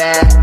that.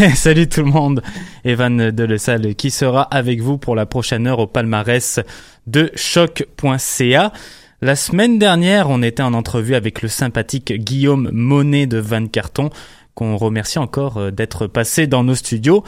Salut tout le monde, Evan de Le Salle qui sera avec vous pour la prochaine heure au palmarès de choc.ca. La semaine dernière, on était en entrevue avec le sympathique Guillaume Monet de Van Carton, qu'on remercie encore euh, d'être passé dans nos studios.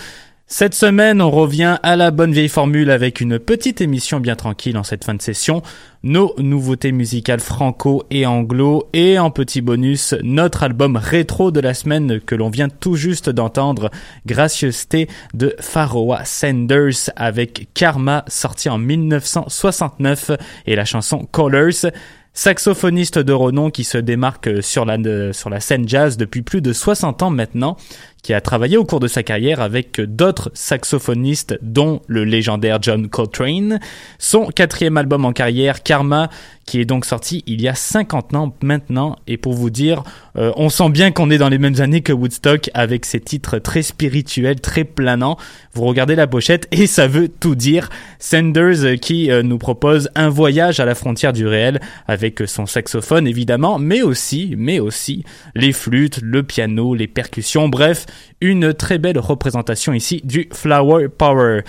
Cette semaine, on revient à la bonne vieille formule avec une petite émission bien tranquille en cette fin de session, nos nouveautés musicales franco et anglo, et en petit bonus, notre album rétro de la semaine que l'on vient tout juste d'entendre, Gracieuseté de Pharoah Sanders avec Karma sorti en 1969 et la chanson Colors. Saxophoniste de renom qui se démarque sur la, sur la scène jazz depuis plus de 60 ans maintenant, qui a travaillé au cours de sa carrière avec d'autres saxophonistes dont le légendaire John Coltrane. Son quatrième album en carrière, Karma, qui est donc sorti il y a 50 ans maintenant. Et pour vous dire, euh, on sent bien qu'on est dans les mêmes années que Woodstock avec ses titres très spirituels, très planants. Vous regardez la pochette et ça veut tout dire. Sanders euh, qui euh, nous propose un voyage à la frontière du réel avec son saxophone évidemment, mais aussi, mais aussi les flûtes, le piano, les percussions, bref, une très belle représentation ici du Flower Power.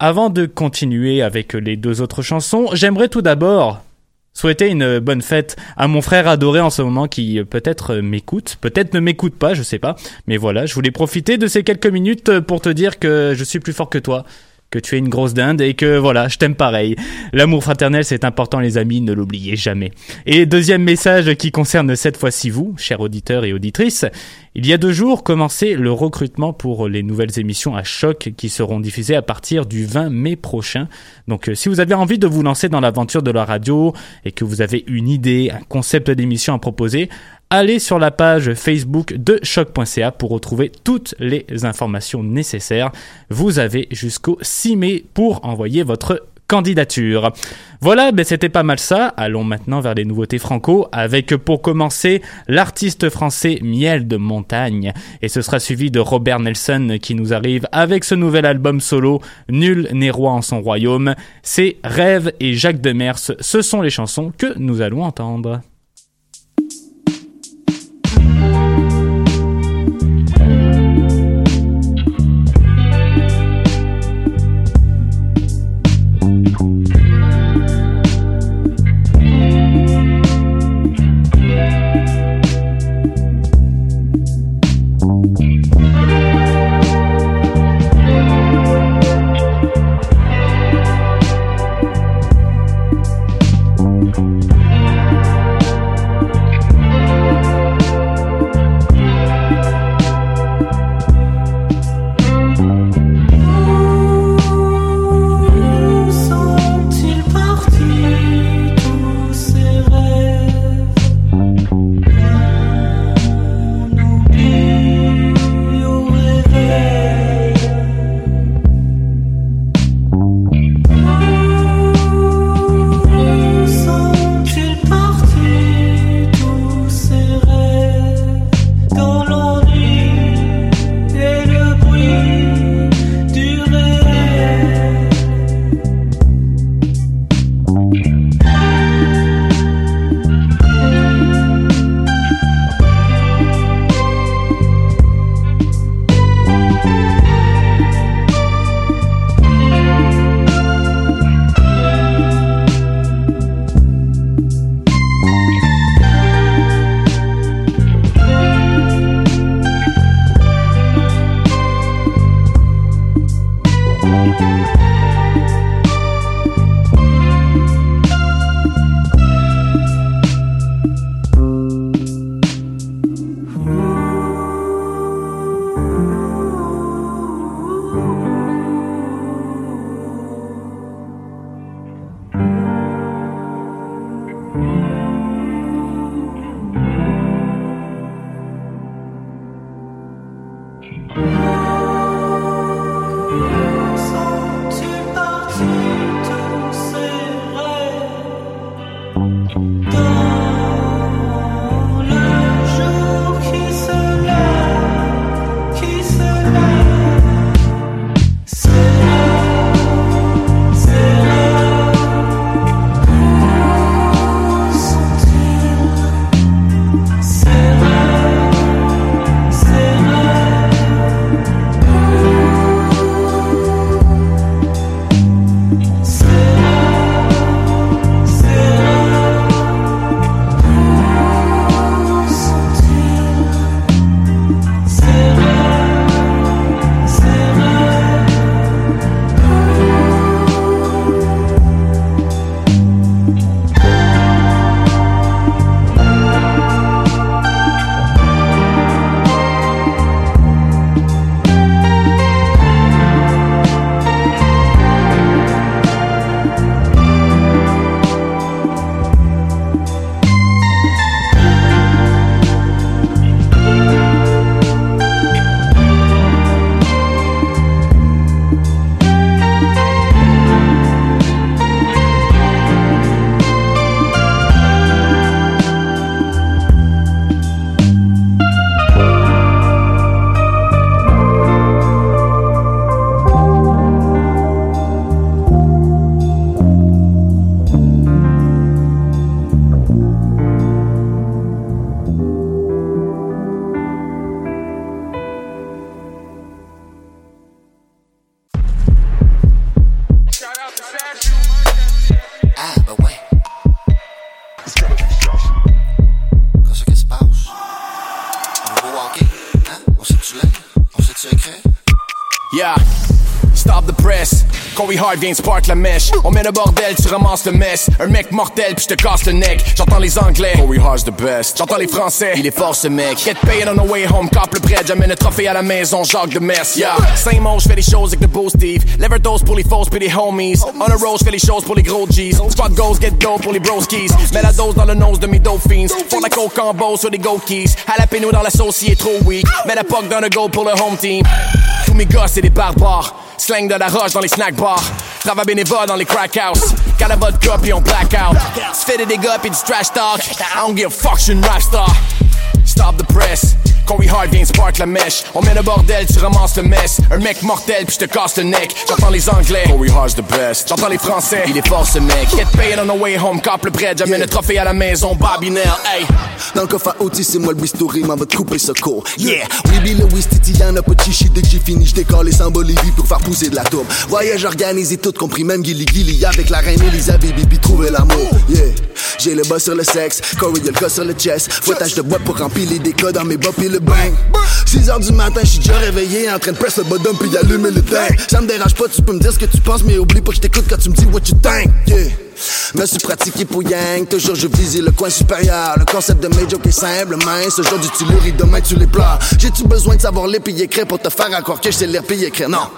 Avant de continuer avec les deux autres chansons, j'aimerais tout d'abord souhaiter une bonne fête à mon frère adoré en ce moment qui euh, peut-être m'écoute, peut-être ne m'écoute pas, je sais pas. Mais voilà, je voulais profiter de ces quelques minutes pour te dire que je suis plus fort que toi que tu es une grosse dinde et que voilà, je t'aime pareil. L'amour fraternel, c'est important les amis, ne l'oubliez jamais. Et deuxième message qui concerne cette fois-ci vous, chers auditeurs et auditrices, il y a deux jours commençait le recrutement pour les nouvelles émissions à choc qui seront diffusées à partir du 20 mai prochain. Donc euh, si vous avez envie de vous lancer dans l'aventure de la radio et que vous avez une idée, un concept d'émission à proposer, allez sur la page Facebook de choc.ca pour retrouver toutes les informations nécessaires. Vous avez jusqu'au 6 mai pour envoyer votre candidature. Voilà, ben c'était pas mal ça. Allons maintenant vers les nouveautés franco avec pour commencer l'artiste français Miel de Montagne et ce sera suivi de Robert Nelson qui nous arrive avec ce nouvel album solo Nul n'est roi en son royaume. C'est Rêve et Jacques Demers, ce sont les chansons que nous allons entendre. Corey Hart vient spark la mèche. On met le bordel, tu ramasses le mess. Un mec mortel, puis je te casse le neck. J'entends les anglais. Corey Hart's the best. J'entends les français. Il est fort ce mec. Get paid on the way home. Cop le prêt. J'amène le trophée à la maison. Jacques de Mess. Yeah. Saint mots, j'fais des choses avec le beau Steve. Lever dose pour les fausses puis les homies. On the road, j'fais les choses pour les gros G's. Squad goes, get dope pour les broskies. Mets la dose dans le nose de mes dauphins. Font la coke en beau sur des go keys. Jalapeno dans la sauce, il est trop weak. Mets la puck dans le go pour le home team. Tous mes gars, c'est des barbares. Slang de la roche dans les snack bars. Travail bénévole dans les crack house. Got a vodka puis on blackout. Fais des dégâts puis du trash talk. I don't give a fuck, j'suis une rap star. Stop the press. Corey Hart vient spark la mèche. On met le bordel, tu ramasses le mess. Un mec mortel, puis je te casse le neck. J'entends les anglais. Corey Hart's the best. J'entends les français. Il est fort ce mec. Get paid on the way home, cop le prêt. J'amène le trophée à la maison. Bobby hey. Dans le coffre à outils, c'est moi le bistouri, m'en va te couper ce cours. Yeah! Oui, le Wistiti, y'en a pas de chichi. Dès que j'ai fini, j'décolle les sans Bolivie pour faire pousser de la tourbe. Voyage organisé, tout compris, même Gilly Gilly avec la reine Elisabeth, puis trouver l'amour. Yeah! J'ai le bas sur le sexe, Corey y'a le sur le chest. Fouettage de bois pour remplir les décos dans mes bas pis le bang. 6 heures du matin, j'suis déjà réveillé, en train de press le bottom puis allumer le tank. Ça me dérange pas, tu peux me dire ce que tu penses, mais oublie pas que je t'écoute quand tu me dis what you think. Yeah. Me suis pratiqué pour Yang, toujours je visais le coin supérieur. Le concept de mes jokes est simple, mince. Aujourd'hui tu les ris, demain tu les pleures. J'ai-tu besoin de savoir lire puis écrire pour te faire croire que je sais lire écrire? Non.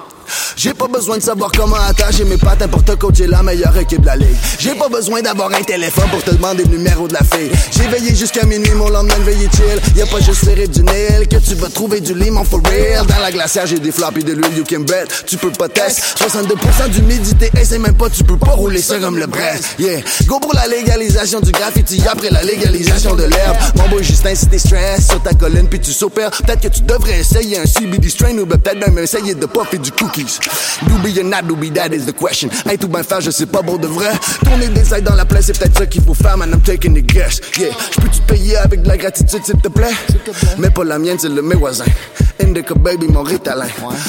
J'ai pas besoin de savoir comment attacher mes pattes pour te coacher la meilleure équipe de la ligue. J'ai pas besoin d'avoir un téléphone pour te demander le numéro de la fille. J'ai veillé jusqu'à minuit, mon lendemain de veillé chill. Y'a pas juste rives du Nil que tu vas trouver du limon for real. Dans la glacière, j'ai des flops et de l'huile, you can bet. Tu peux pas tester. 62% d'humidité, et c'est même pas, tu peux pas rouler ça comme le Brest. Yeah, go pour la légalisation du graffiti après la légalisation de l'herbe. Mon boy Justin, si t'es stress sur ta colline puis tu s'opères, peut-être que tu devrais essayer un CBD strain ou peut-être même essayer de puffer du cookies. Doobie or not doobie, that is the question. Hey, tout bien faire, je sais pas bon de vrai. Tourner des ailes dans la plaie, c'est peut-être ça qu'il faut faire, man. I'm taking a guess. Yeah, j'peux te payer avec de la gratitude, s'il te plaît? Mais pas la mienne, c'est le mes voisins. Indica baby, mon ritalin.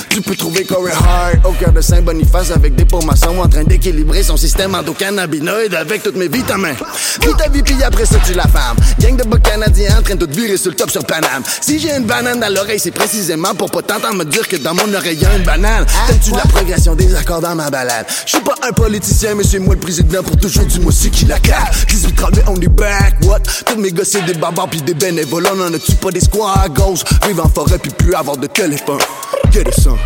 Tu peux trouver Corey Hart au cœur de Saint-Boniface avec des pots maçons en train d'équilibrer son système endocannabinoïde avec toutes mes vitamines. Vis ta vie, puis après ça, tu la femme. Gang de bas canadiens en train de te virer sur le top sur Paname. Si j'ai une banane dans l'oreille, c'est précisément pour pas t'entendre me dire que dans mon oreille y a une banane. T'aimes-tu la progression des accords dans ma balade? Je suis pas un politicien, mais c'est moi le président pour toujours du moi qui la cale. 18 30 on est back, what? Tous mes gars, c'est des barbares pis des bénévoles. On en a-tu pas des squads à gauche? Vivre en forêt pis plus avoir de téléphone. Get it, son.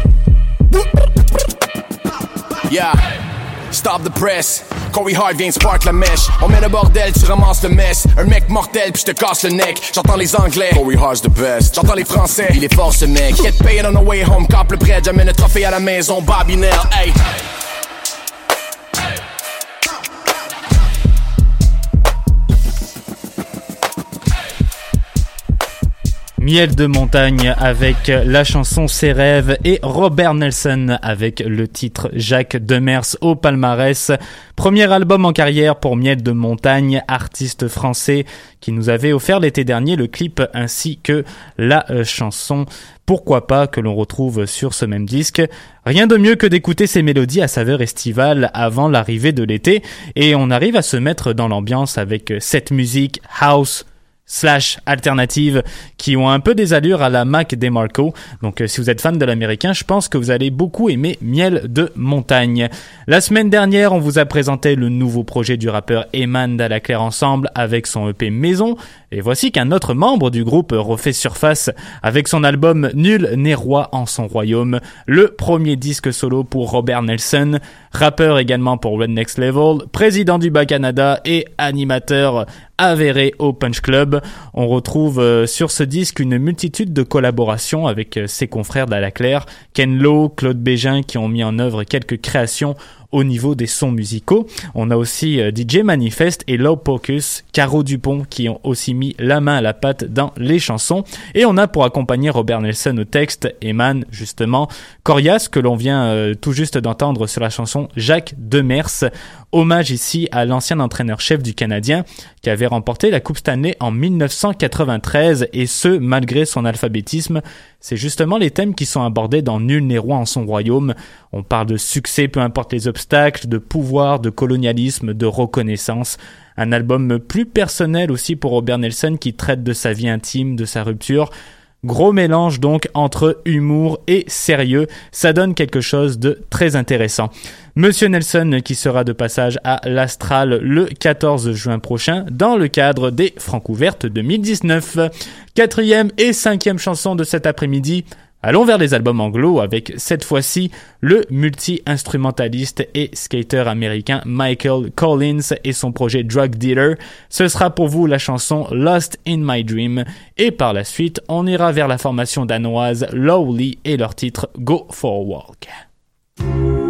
Yeah. Stop the press. Corey Hart vient spark la mèche. On met le bordel, tu ramasses le mess. Un mec mortel, puis je te casse le neck. J'entends les anglais. Corey Hart's the best. J'entends les français. Il est fort ce mec. Get paid on the way home. Cop le prêt, j'amène le trophée à la maison. Bobby Nell, hey. Miel de montagne avec la chanson Ses rêves et Robert Nelson avec le titre Jacques Demers au palmarès. Premier album en carrière pour Miel de montagne, artiste français qui nous avait offert l'été dernier le clip ainsi que la euh, chanson Pourquoi pas que l'on retrouve sur ce même disque. Rien de mieux que d'écouter ces mélodies à saveur estivale avant l'arrivée de l'été et on arrive à se mettre dans l'ambiance avec cette musique house slash alternative qui ont un peu des allures à la Mac DeMarco. Donc euh, si vous êtes fan de l'américain, je pense que vous allez beaucoup aimer Miel de montagne. La semaine dernière, on vous a présenté le nouveau projet du rappeur Eman Claire Ensemble avec son EP Maison. Et voici qu'un autre membre du groupe refait surface avec son album Nul n'est roi en son royaume, le premier disque solo pour Robert Nelson, rappeur également pour Red Next Level, président du Bas Canada et animateur avéré au Punch Club. On retrouve euh, sur ce disque une multitude de collaborations avec euh, ses confrères d'Alaclaire, Ken Lo, Claude Bégin qui ont mis en œuvre quelques créations au niveau des sons musicaux. On a aussi euh, DJ Manifest et Low Pocus, Caro Dupont qui ont aussi mis la main à la pâte dans les chansons. Et on a pour accompagner Robert Nelson au texte, Eman justement, Corias que l'on vient euh, tout juste d'entendre sur la chanson Jacques Demers. Hommage ici à l'ancien entraîneur-chef du Canadien qui avait remporté la Coupe Stanley en 1993 et ce malgré son alphabétisme. C'est justement les thèmes qui sont abordés dans Nul n'est roi en son royaume. On parle de succès peu importe les obstacles, de pouvoir, de colonialisme, de reconnaissance. Un album plus personnel aussi pour Robert Nelson qui traite de sa vie intime, de sa rupture. Gros mélange donc entre humour et sérieux. Ça donne quelque chose de très intéressant. Monsieur Nelson qui sera de passage à l'Astral le 14 juin prochain dans le cadre des Francouvertes 2019. Quatrième et cinquième chanson de cet après-midi. Allons vers les albums anglo avec cette fois-ci le multi-instrumentaliste et skater américain Michael Collins et son projet Drug Dealer. Ce sera pour vous la chanson Lost in My Dream et par la suite on ira vers la formation danoise Lowly et leur titre Go for a Walk.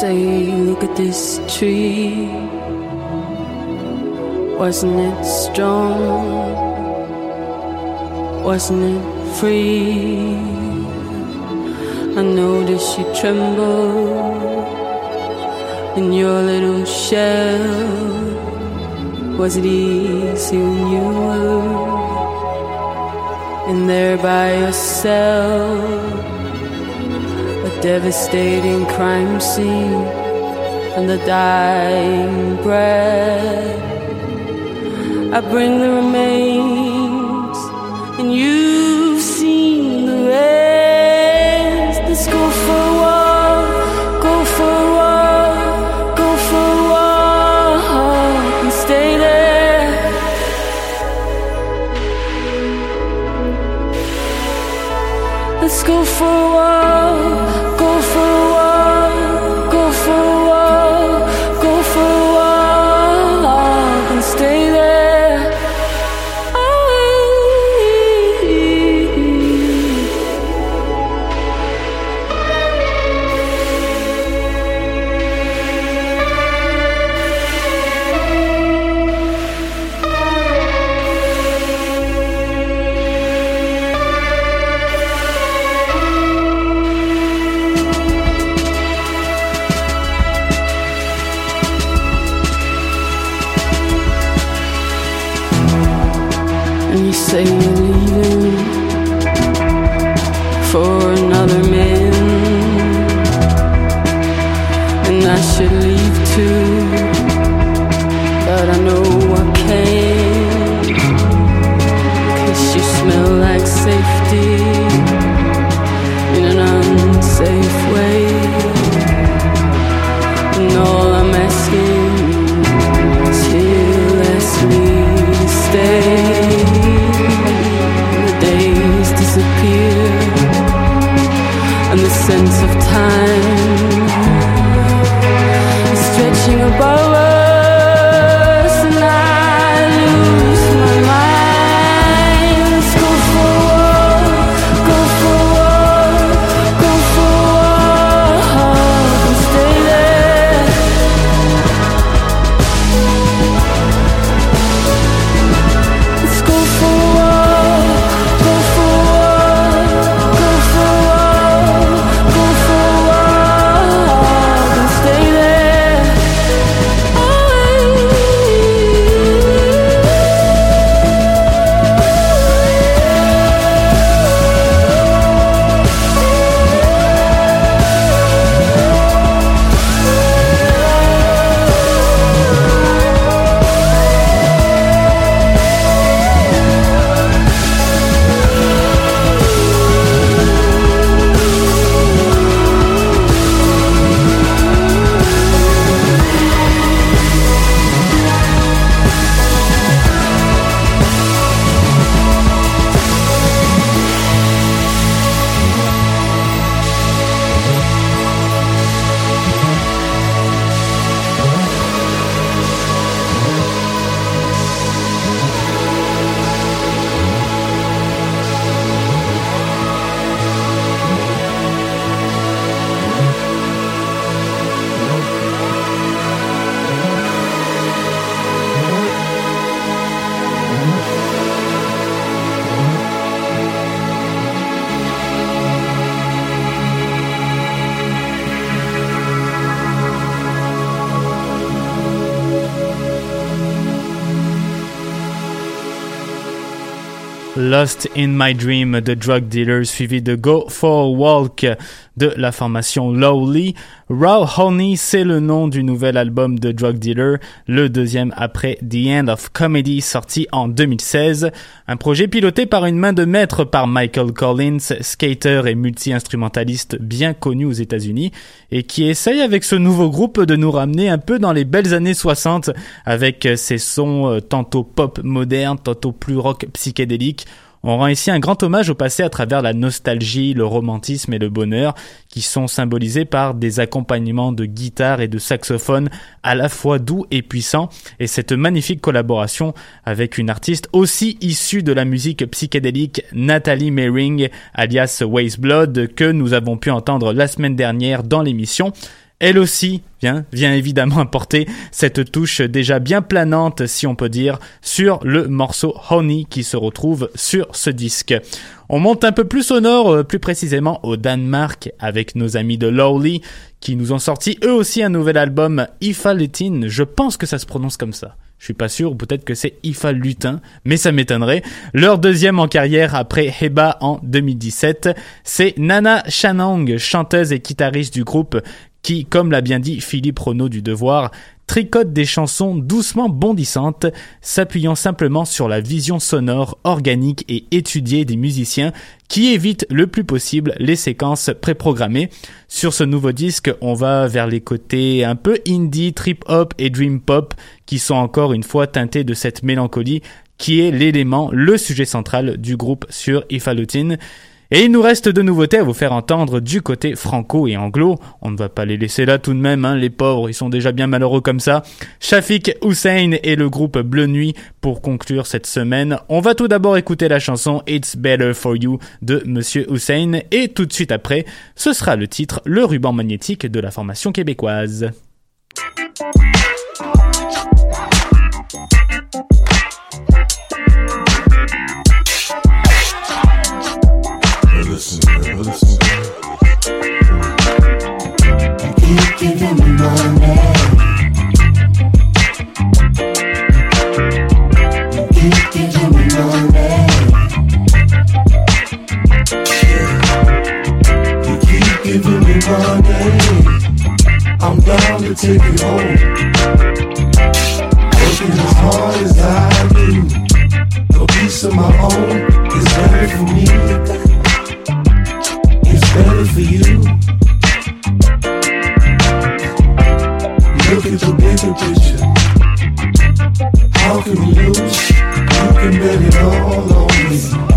Say, look at this tree. Wasn't it strong? Wasn't it free? I noticed you tremble in your little shell. Was it easy when you were in there by yourself? Devastating crime scene and the dying breath. I bring the remains, you smell like safety in an unsafe way, and all I'm asking is you ask me stay. The days disappear, and the sense of time is stretching above Lost in My Dream de Drug Dealers, suivi de Go for a Walk de la formation Lowly. Raw Honey, c'est le nom du nouvel album de Drug Dealer, le deuxième après The End of Comedy, sorti en 2016. Un projet piloté par une main de maître par Michael Collins, skater et multi-instrumentaliste bien connu aux États-Unis, et qui essaye avec ce nouveau groupe de nous ramener un peu dans les belles années 60 avec ses sons euh, tantôt pop moderne, tantôt plus rock psychédélique. On rend ici un grand hommage au passé à travers la nostalgie, le romantisme et le bonheur qui sont symbolisés par des accompagnements de guitare et de saxophone à la fois doux et puissants et cette magnifique collaboration avec une artiste aussi issue de la musique psychédélique Nathalie Mering alias Waste Blood que nous avons pu entendre la semaine dernière dans l'émission. Elle aussi vient, vient évidemment apporter cette touche déjà bien planante, si on peut dire, sur le morceau Honey qui se retrouve sur ce disque. On monte un peu plus au nord, euh, plus précisément au Danemark, avec nos amis de Lowly, qui nous ont sorti eux aussi un nouvel album, Ifa Lutin. Je pense que ça se prononce comme ça. Je suis pas sûr, peut-être que c'est Ifa Lutin, mais ça m'étonnerait. Leur deuxième en carrière après Heba en 2017, c'est Nana Shanong, chanteuse et guitariste du groupe, qui, comme l'a bien dit Philippe Renaud du Devoir, tricote des chansons doucement bondissantes, s'appuyant simplement sur la vision sonore, organique et étudiée des musiciens qui évitent le plus possible les séquences préprogrammées. Sur ce nouveau disque, on va vers les côtés un peu indie, trip-hop et dream-pop qui sont encore une fois teintés de cette mélancolie qui est l'élément, le sujet central du groupe sur Ifalutin. Et il nous reste de nouveautés à vous faire entendre du côté franco et anglo. On ne va pas les laisser là tout de même, hein, les pauvres, ils sont déjà bien malheureux comme ça. Shafik Hussein et le groupe Bleu Nuit pour conclure cette semaine. On va tout d'abord écouter la chanson It's Better For You de Monsieur Hussein et tout de suite après, ce sera le titre Le ruban magnétique de la formation québécoise. You keep giving me money. You keep giving me money. You keep giving me money. I'm down to take you home. Working as hard as I do. Of my own is better for me better for you. Look at the bigger picture. How can we lose? You can bet it all on me.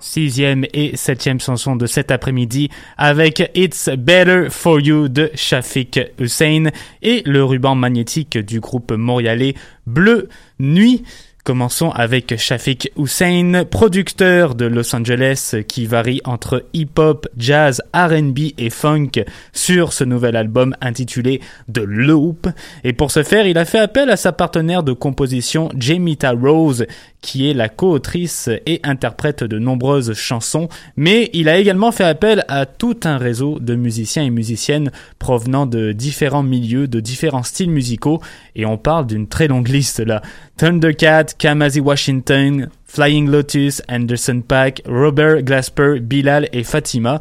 Sixième et septième chanson de cet après-midi avec It's Better For You de Shafik Hussein et le ruban magnétique du groupe montréalais Bleu Nuit. Commençons avec Shafiq Hussein, producteur de Los Angeles qui varie entre hip-hop, jazz, R&B et funk sur ce nouvel album intitulé The Loop. Et pour ce faire, il a fait appel à sa partenaire de composition Jamita Rose qui est la co-autrice et interprète de nombreuses chansons, mais il a également fait appel à tout un réseau de musiciens et musiciennes provenant de différents milieux, de différents styles musicaux, et on parle d'une très longue liste là. Thundercat, Kamasi Washington, Flying Lotus, Anderson Paak, Robert Glasper, Bilal et Fatima.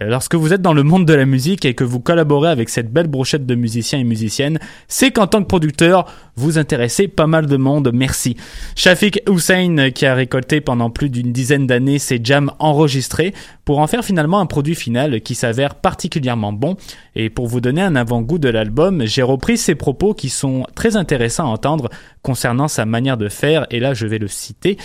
Euh, Lorsque vous êtes dans le monde de la musique et que vous collaborez avec cette belle brochette de musiciens et musiciennes, c'est qu'en tant que producteur, vous intéressez pas mal de monde, merci. Shafiq Hussein, qui a récolté pendant plus d'une dizaine d'années ses jams enregistrés, pour en faire finalement un produit final qui s'avère particulièrement bon. Et pour vous donner un avant-goût de l'album, j'ai repris ses propos qui sont très intéressants à entendre concernant sa manière de faire, et là je vais le citer.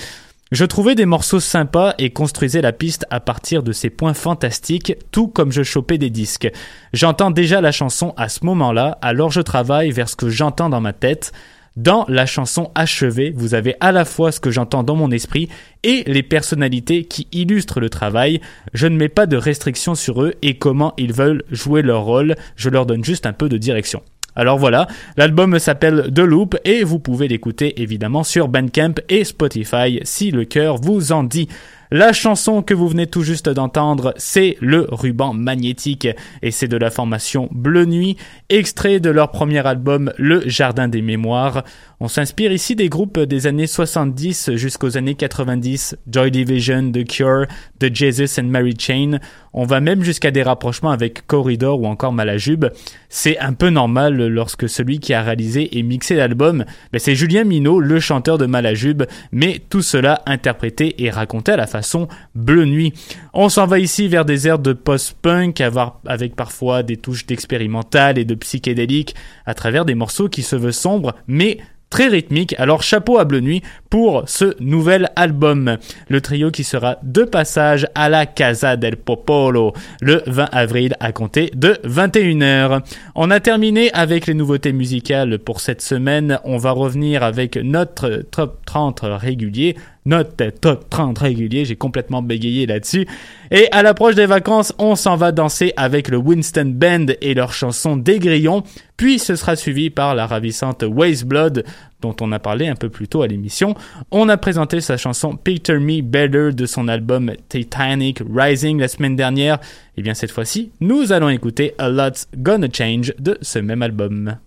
Je trouvais des morceaux sympas et construisais la piste à partir de ces points fantastiques, tout comme je chopais des disques. J'entends déjà la chanson à ce moment-là, alors je travaille vers ce que j'entends dans ma tête. Dans la chanson achevée, vous avez à la fois ce que j'entends dans mon esprit et les personnalités qui illustrent le travail. Je ne mets pas de restrictions sur eux et comment ils veulent jouer leur rôle, je leur donne juste un peu de direction. Alors voilà, l'album s'appelle The Loop et vous pouvez l'écouter évidemment sur Bandcamp et Spotify si le cœur vous en dit. La chanson que vous venez tout juste d'entendre, c'est Le ruban magnétique et c'est de la formation Bleu Nuit, extrait de leur premier album Le Jardin des Mémoires. On s'inspire ici des groupes des années 70 jusqu'aux années 90, Joy Division, The Cure, The Jesus and Mary Chain. On va même jusqu'à des rapprochements avec Corridor ou encore Malajube. C'est un peu normal lorsque celui qui a réalisé et mixé l'album, ben c'est Julien Minot, le chanteur de Malajube, mais tout cela interprété et raconté à la façon Bleu Nuit. On s'en va ici vers des airs de post-punk avec parfois des touches d'expérimental et de psychédélique à travers des morceaux qui se veulent sombres mais très rythmique. Alors chapeau à Bleu Nuit pour ce nouvel album. Le trio qui sera de passage à la Casa del Popolo le 20 avril à compter de 21h. On a terminé avec les nouveautés musicales pour cette semaine. On va revenir avec notre top 30 régulier notre top 30 régulier, j'ai complètement bégayé là-dessus. Et à l'approche des vacances, on s'en va danser avec le Winston Band et leur chanson Des Grillons, puis ce sera suivi par la ravissante Waste Blood, dont on a parlé un peu plus tôt à l'émission. On a présenté sa chanson Picture Me Better de son album Titanic Rising la semaine dernière. Et bien cette fois-ci, nous allons écouter A Lot's Gonna Change de ce même album.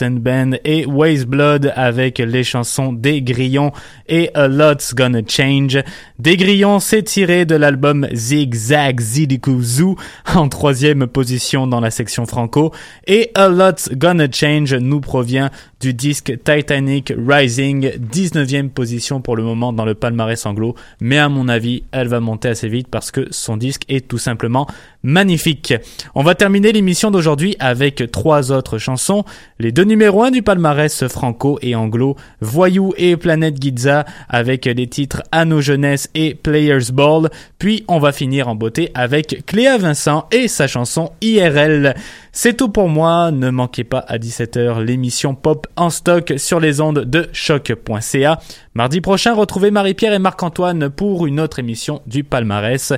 Winston Band et Waste Blood avec les chansons Des Grillons et A Lot's Gonna Change. Des Grillons, c'est tiré de l'album Zig Zag Zidiku Zoo en troisième position dans la section franco et A Lot's Gonna Change nous provient du disque Titanic Rising, 19e position pour le moment dans le palmarès anglo, mais à mon avis, elle va monter assez vite parce que son disque est tout simplement magnifique. On va terminer l'émission d'aujourd'hui avec trois autres chansons, les deux numéros 1 du palmarès franco et anglo, Voyou et Planète Giza avec les titres À nos jeunesses et Players Ball, puis on va finir en beauté avec Cléa Vincent et sa chanson IRL. C'est tout pour moi, ne manquez pas à 17h l'émission Pop en stock sur les ondes de choc.ca. Mardi prochain, retrouvez Marie-Pierre et Marc-Antoine pour une autre émission du palmarès.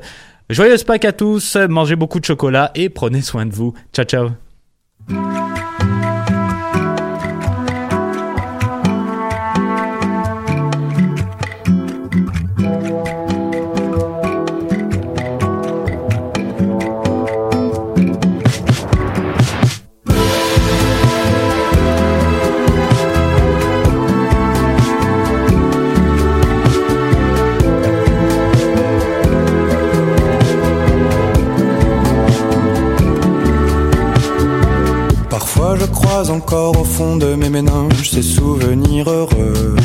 Joyeuse Pâques à tous, mangez beaucoup de chocolat et prenez soin de vous. Ciao ciao. Fond de mes méninges ces souvenirs heureux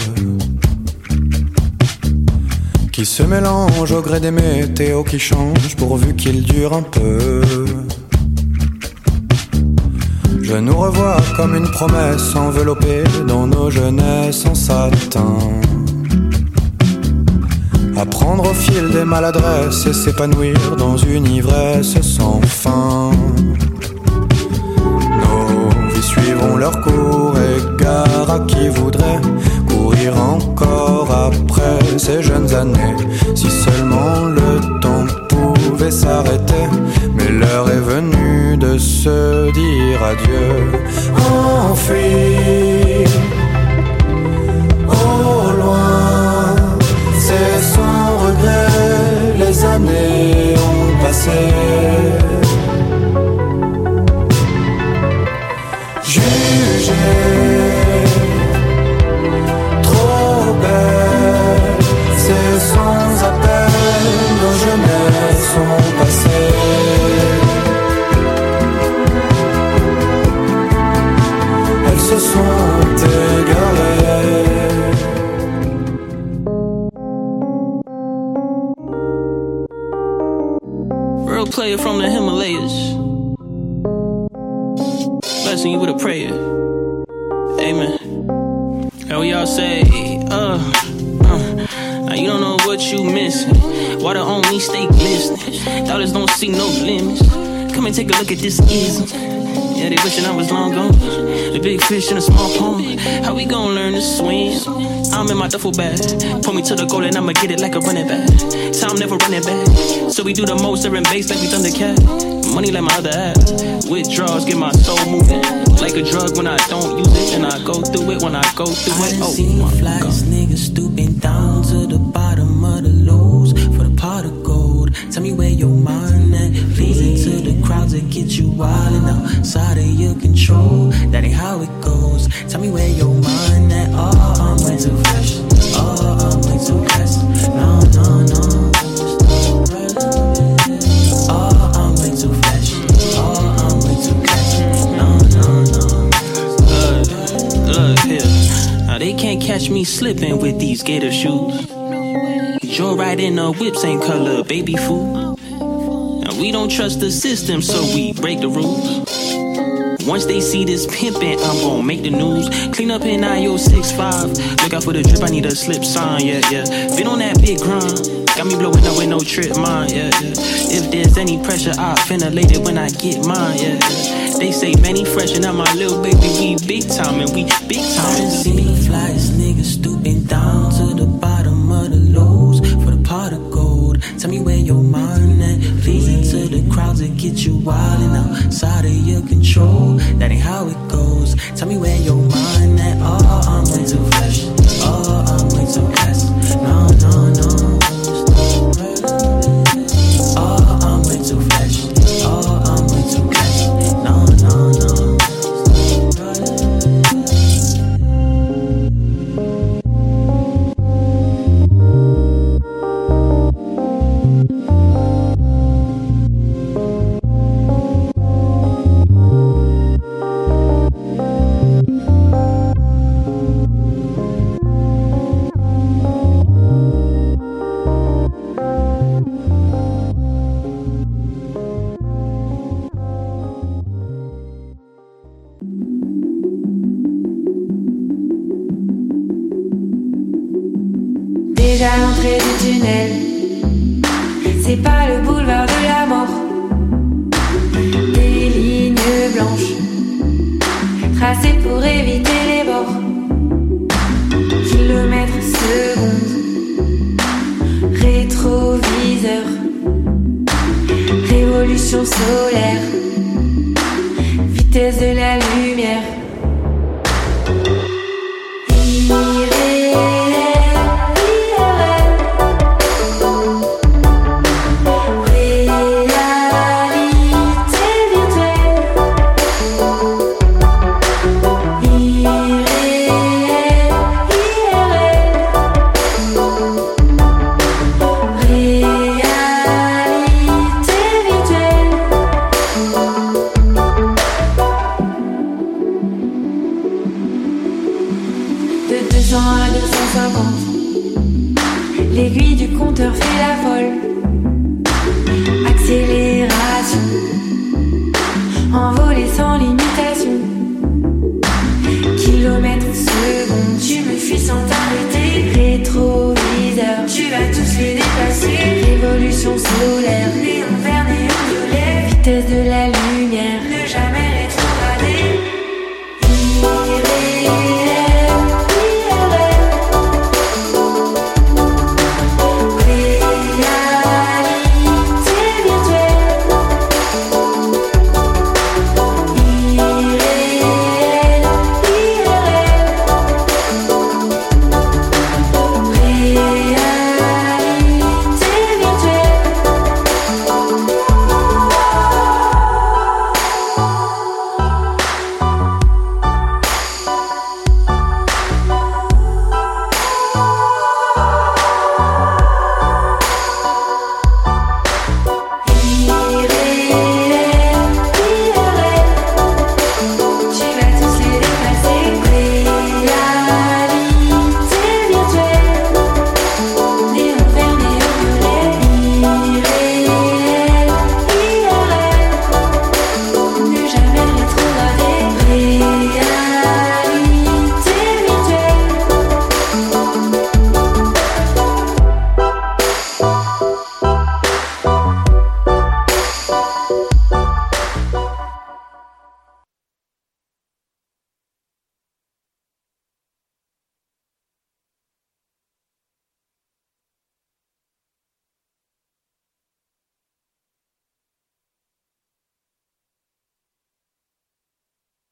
qui se mélangent au gré des météos qui changent pourvu qu'ils durent un peu. Je nous revois comme une promesse enveloppée dans nos jeunesses en satin. Apprendre au fil des maladresses et s'épanouir dans une ivresse sans fin. Qui voudrait courir encore après ces jeunes années. Si seulement le temps s'arrêter. Mais l'heure est venue de se dire adieu. Enfui, au loin, c'est sans regret, les années ont passé. Real player from the Himalayas. Blessing you with a prayer. Amen. And we all say, uh, uh. Now you don't know what you missing. Why the only stay glistening. Dollars don't see no limits. Come and take a look at this ism. Yeah, they wishing I was long gone. The big fish in a small pond. How we gon' learn to swim? I'm in my duffel bag. Pull me to the goal and I'ma get it like a running back. Time never running back. So we do the most, serving base like we Thundercat. Money like my other half. Withdrawals get my soul moving. Like a drug when I don't use it. And I go through it when I go through it. Oh, seen my flies, niggas stooping down to the bottom of the lows for the pot of gold. Tell me where your mind at. Pleasing to the crowds that get you wildin' outside of your control. That ain't how it goes. Tell me where your mind at. Oh, I'm way too fresh. Oh, I'm way too blessed. No, no, no. Oh, I'm way too fresh. Oh, I'm way too blessed. No, no, no. Look here. Now they can't catch me slipping with these gator shoes. Joyride in the whip, same color, baby food. We don't trust the system, so we break the rules. Once they see this pimpin', I'm gon' make the news. Clean up in IO 65. Look out for the drip, I need a slip sign, yeah, yeah. Been on that big grind. Got me blowin' up with no trip, mine, yeah, yeah. If there's any pressure, I ventilate it when I get mine, yeah, yeah. They say many fresh and I'm my little baby, we big time and we big time. I done seen wildin' outside of your control. That ain't how it goes. Tell me where your mind du compteur fait la folle.